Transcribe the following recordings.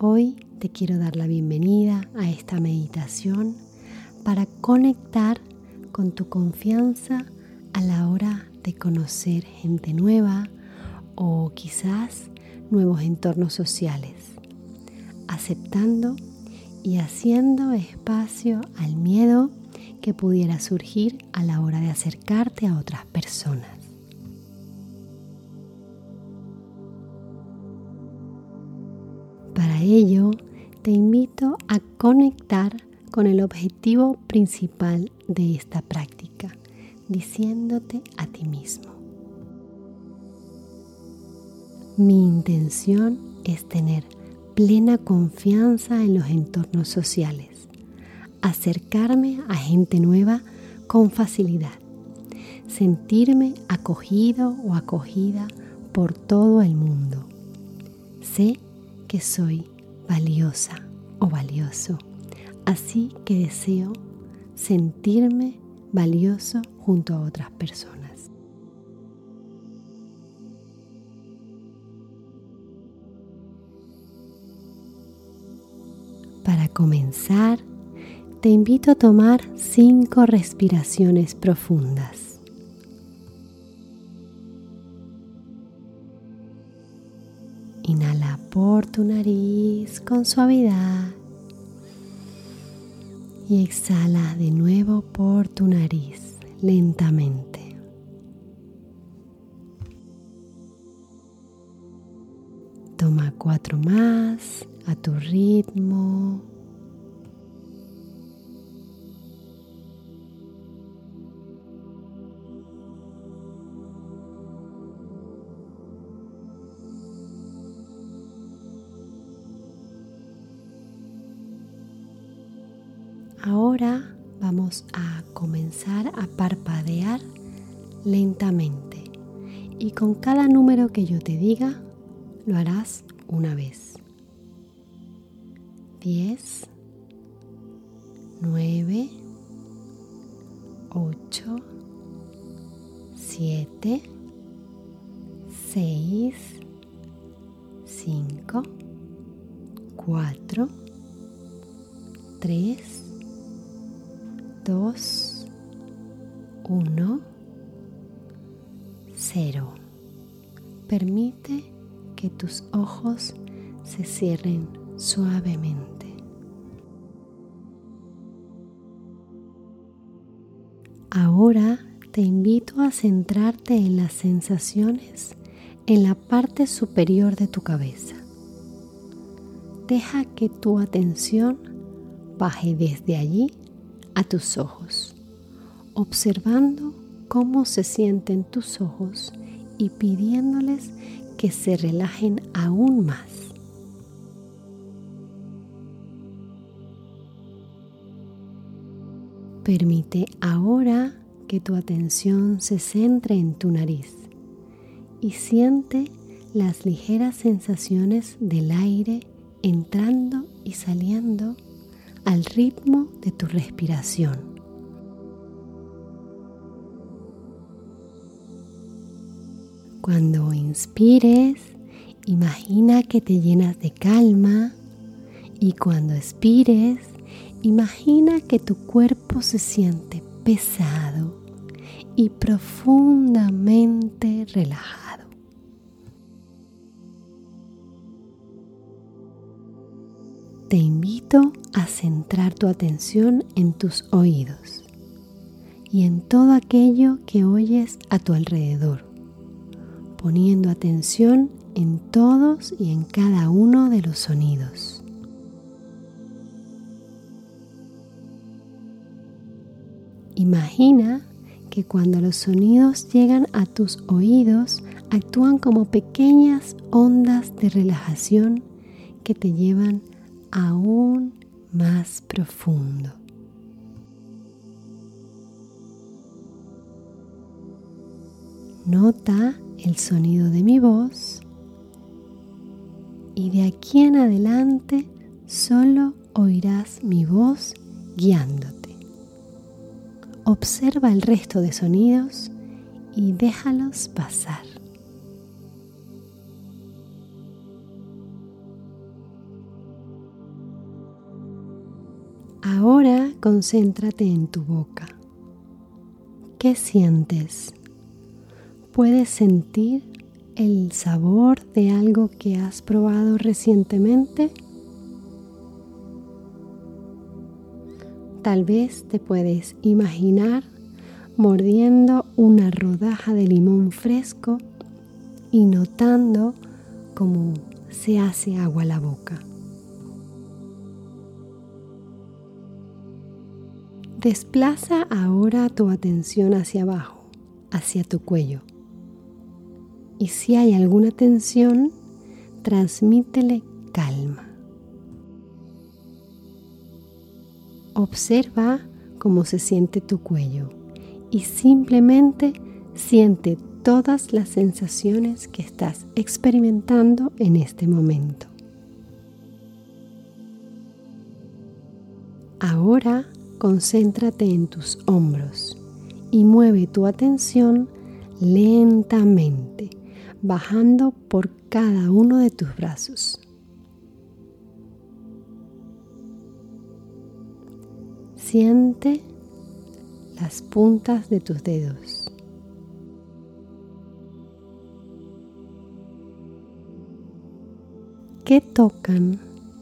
Hoy te quiero dar la bienvenida a esta meditación para conectar con tu confianza a la hora de conocer gente nueva o quizás nuevos entornos sociales, aceptando y haciendo espacio al miedo que pudiera surgir a la hora de acercarte a otras personas. Ello, te invito a conectar con el objetivo principal de esta práctica, diciéndote a ti mismo. Mi intención es tener plena confianza en los entornos sociales, acercarme a gente nueva con facilidad, sentirme acogido o acogida por todo el mundo. Sé que soy valiosa o valioso. Así que deseo sentirme valioso junto a otras personas. Para comenzar, te invito a tomar cinco respiraciones profundas. Por tu nariz con suavidad y exhala de nuevo por tu nariz lentamente. Toma cuatro más a tu ritmo. Con cada número que yo te diga lo harás una vez. 10, 9, 8, 7, 6, 5, 4, 3, 2, 1, 0. Permite que tus ojos se cierren suavemente. Ahora te invito a centrarte en las sensaciones en la parte superior de tu cabeza. Deja que tu atención baje desde allí a tus ojos, observando cómo se sienten tus ojos y pidiéndoles que se relajen aún más. Permite ahora que tu atención se centre en tu nariz y siente las ligeras sensaciones del aire entrando y saliendo al ritmo de tu respiración. Cuando inspires, imagina que te llenas de calma y cuando expires, imagina que tu cuerpo se siente pesado y profundamente relajado. te invito a centrar tu atención en tus oídos y en todo aquello que oyes a tu alrededor, poniendo atención en todos y en cada uno de los sonidos. Imagina que cuando los sonidos llegan a tus oídos actúan como pequeñas ondas de relajación que te llevan aún más profundo. Nota el sonido de mi voz y de aquí en adelante solo oirás mi voz guiándote. Observa el resto de sonidos y déjalos pasar. Ahora concéntrate en tu boca. ¿Qué sientes? ¿Puedes sentir el sabor de algo que has probado recientemente? Tal vez te puedes imaginar mordiendo una rodaja de limón fresco y notando cómo se hace agua la boca. Desplaza ahora tu atención hacia abajo, hacia tu cuello. Y si hay alguna tensión, transmítele calma. Observa cómo se siente tu cuello y simplemente siente todas las sensaciones que estás experimentando en este momento. Ahora concéntrate en tus hombros y mueve tu atención lentamente, bajando por cada uno de tus brazos. Siente las puntas de tus dedos. ¿Qué tocan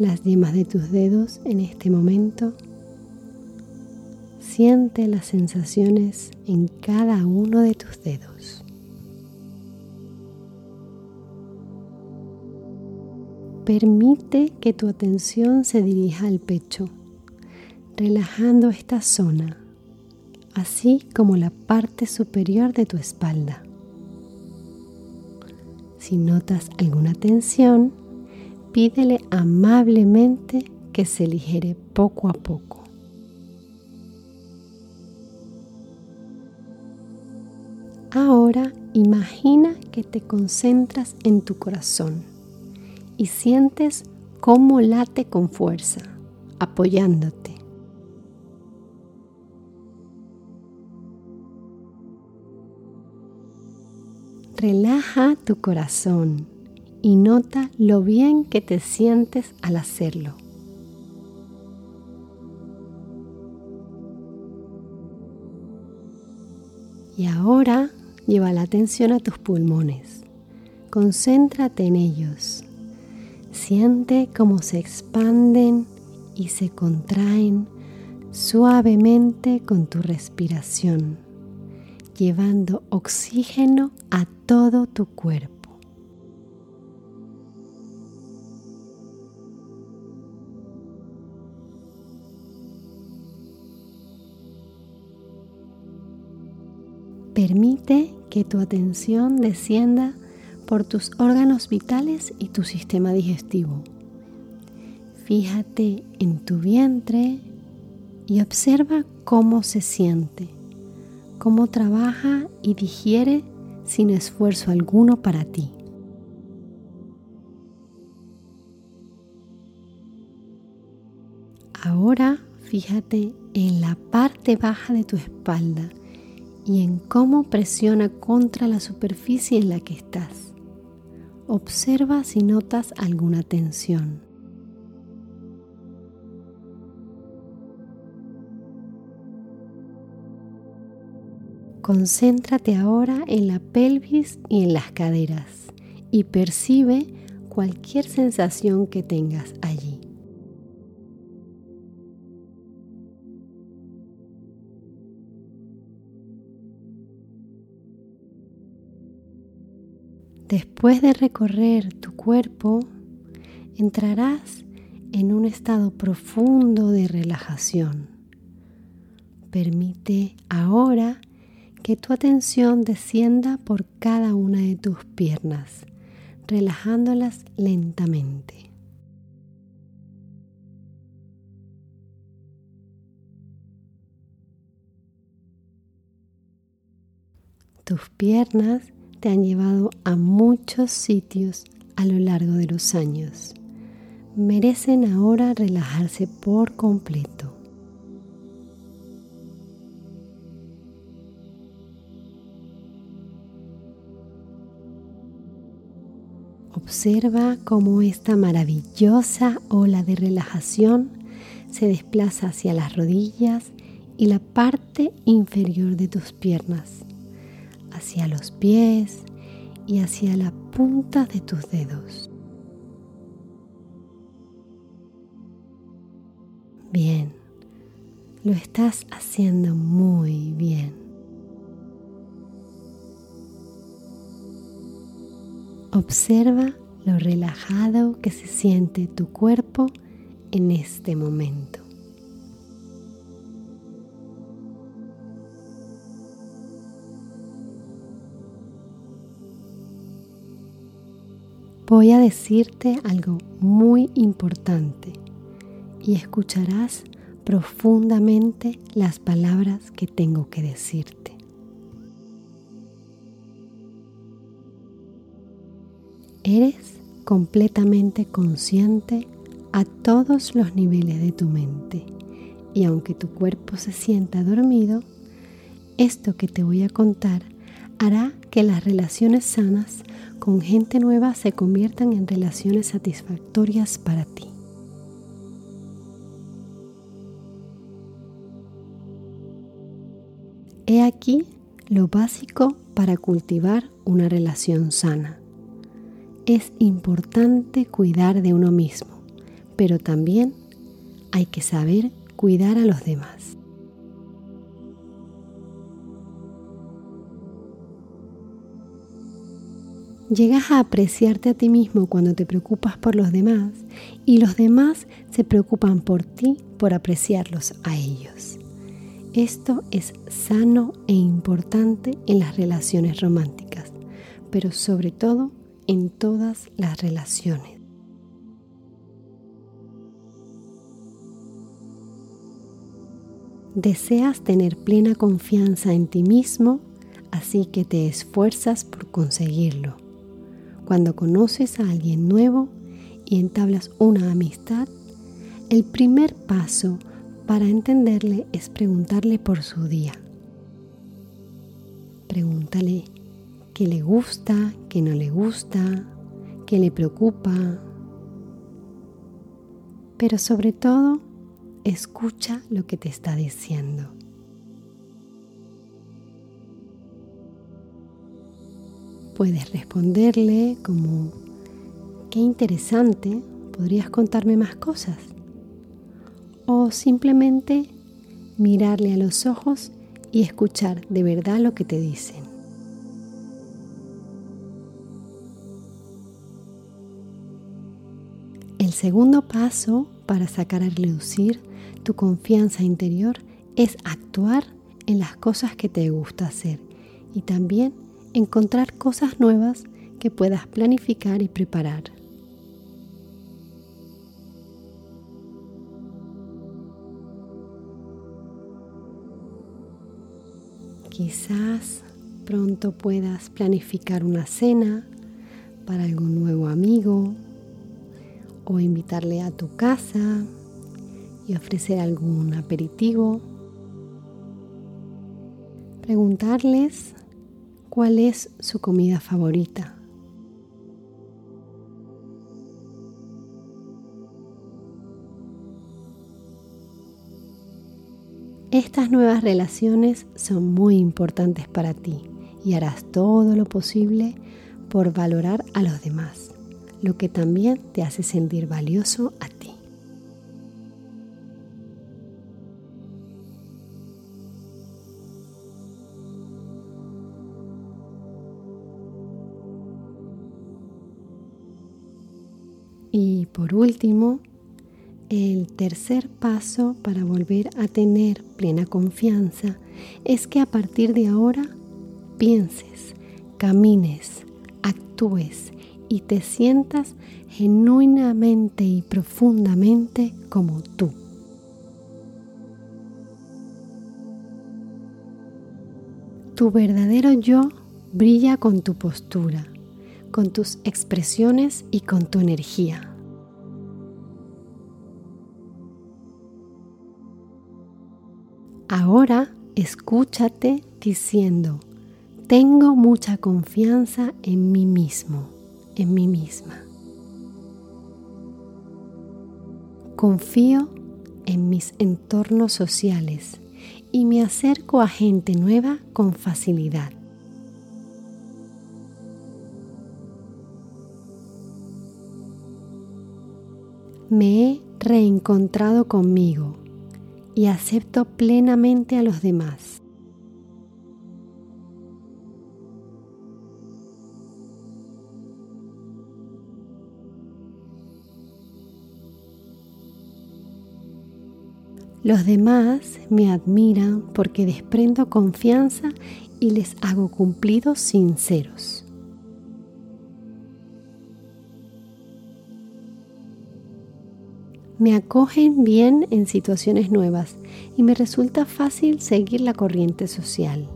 las yemas de tus dedos en este momento? Siente las sensaciones en cada uno de tus Permite que tu atención se dirija al pecho, relajando esta zona, así como la parte superior de tu espalda. Si notas alguna tensión, pídele amablemente que se ligere poco a poco. Ahora imagina que te concentras en tu corazón y sientes cómo late con fuerza, apoyándote. Relaja tu corazón y nota lo bien que te sientes al hacerlo. Y ahora Lleva la atención a tus pulmones. Concéntrate en ellos. Siente cómo se expanden y se contraen suavemente con tu respiración, llevando oxígeno a todo tu cuerpo. Permite que tu atención descienda por tus órganos vitales y tu sistema digestivo. Fíjate en tu vientre y observa cómo se siente, cómo trabaja y digiere sin esfuerzo alguno para ti. Ahora fíjate en la parte baja de tu espalda y en cómo presiona contra la superficie en la que estás. Observa si notas alguna tensión. Concéntrate ahora en la pelvis y en las caderas y percibe cualquier sensación que tengas allí. Después de recorrer tu cuerpo, entrarás en un estado profundo de relajación. Permite ahora que tu atención descienda por cada una de tus piernas, relajándolas lentamente. Tus piernas te han llevado a muchos sitios a lo largo de los años. Merecen ahora relajarse por completo. Observa cómo esta maravillosa ola de relajación se desplaza hacia las rodillas y la parte inferior de tus piernas hacia los pies y hacia la punta de tus dedos. Bien, lo estás haciendo muy bien. Observa lo relajado que se siente tu cuerpo en este momento. Voy a decirte algo muy importante y escucharás profundamente las palabras que tengo que decirte. Eres completamente consciente a todos los niveles de tu mente y aunque tu cuerpo se sienta dormido, esto que te voy a contar hará que las relaciones sanas con gente nueva se conviertan en relaciones satisfactorias para ti. He aquí lo básico para cultivar una relación sana. Es importante cuidar de uno mismo, pero también hay que saber cuidar a los demás. Llegas a apreciarte a ti mismo cuando te preocupas por los demás y los demás se preocupan por ti por apreciarlos a ellos. Esto es sano e importante en las relaciones románticas, pero sobre todo en todas las relaciones. Deseas tener plena confianza en ti mismo, así que te esfuerzas por conseguirlo cuando conoces a alguien nuevo y entablas una amistad, el primer paso para entenderle es preguntarle por su día. Pregúntale qué le gusta, qué no le gusta, qué le preocupa. Pero sobre todo, escucha lo que te está diciendo. Puedes responderle como, qué interesante, ¿podrías contarme más cosas? O simplemente mirarle a los ojos y escuchar de verdad lo que te dicen. El segundo paso para sacar a reducir tu confianza interior es actuar en las cosas que te gusta hacer y también encontrar cosas nuevas que puedas planificar y preparar. Quizás pronto puedas planificar una cena para algún nuevo amigo o invitarle a tu casa y ofrecer algún aperitivo. Preguntarles cuál es su comida favorita. Estas nuevas relaciones son muy importantes para ti y harás todo lo posible por valorar a los demás, lo que también te hace sentir valioso a ti. Último, el tercer paso para volver a tener plena confianza es que a partir de ahora pienses, camines, actúes y te sientas genuinamente y profundamente como tú. Tu verdadero yo brilla con tu postura, con tus expresiones y con tu energía. Ahora escúchate diciendo, tengo mucha confianza en mí mismo, en mí misma. Confío en mis entornos sociales y me acerco a gente nueva con facilidad. Me he reencontrado conmigo y acepto plenamente a los demás. Los demás me admiran porque desprendo confianza y les hago cumplidos sinceros. Me acogen bien en situaciones nuevas y me resulta fácil seguir la corriente social.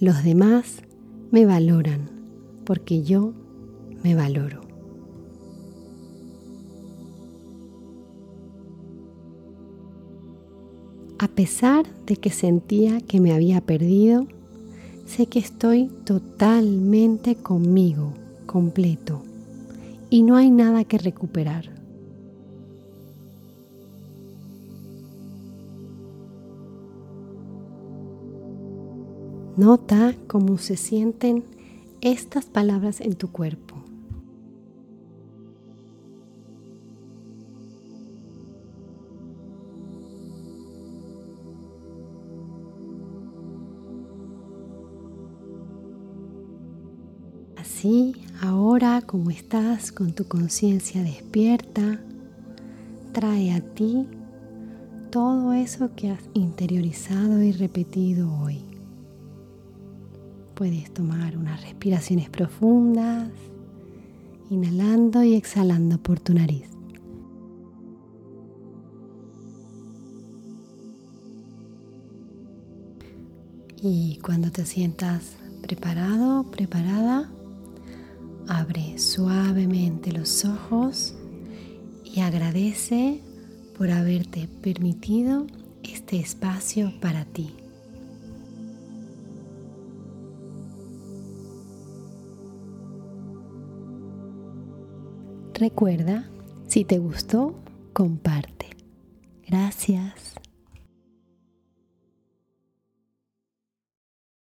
Los demás me valoran porque yo me valoro. A pesar de que sentía que me había perdido, sé que estoy totalmente conmigo, completo, y no hay nada que recuperar. Nota cómo se sienten estas palabras en tu cuerpo. Así, ahora como estás con tu conciencia despierta, trae a ti todo eso que has interiorizado y repetido hoy. Puedes tomar unas respiraciones profundas, inhalando y exhalando por tu nariz. Y cuando te sientas preparado, preparada, Abre suavemente los ojos y agradece por haberte permitido este espacio para ti. Recuerda, si te gustó, comparte. Gracias.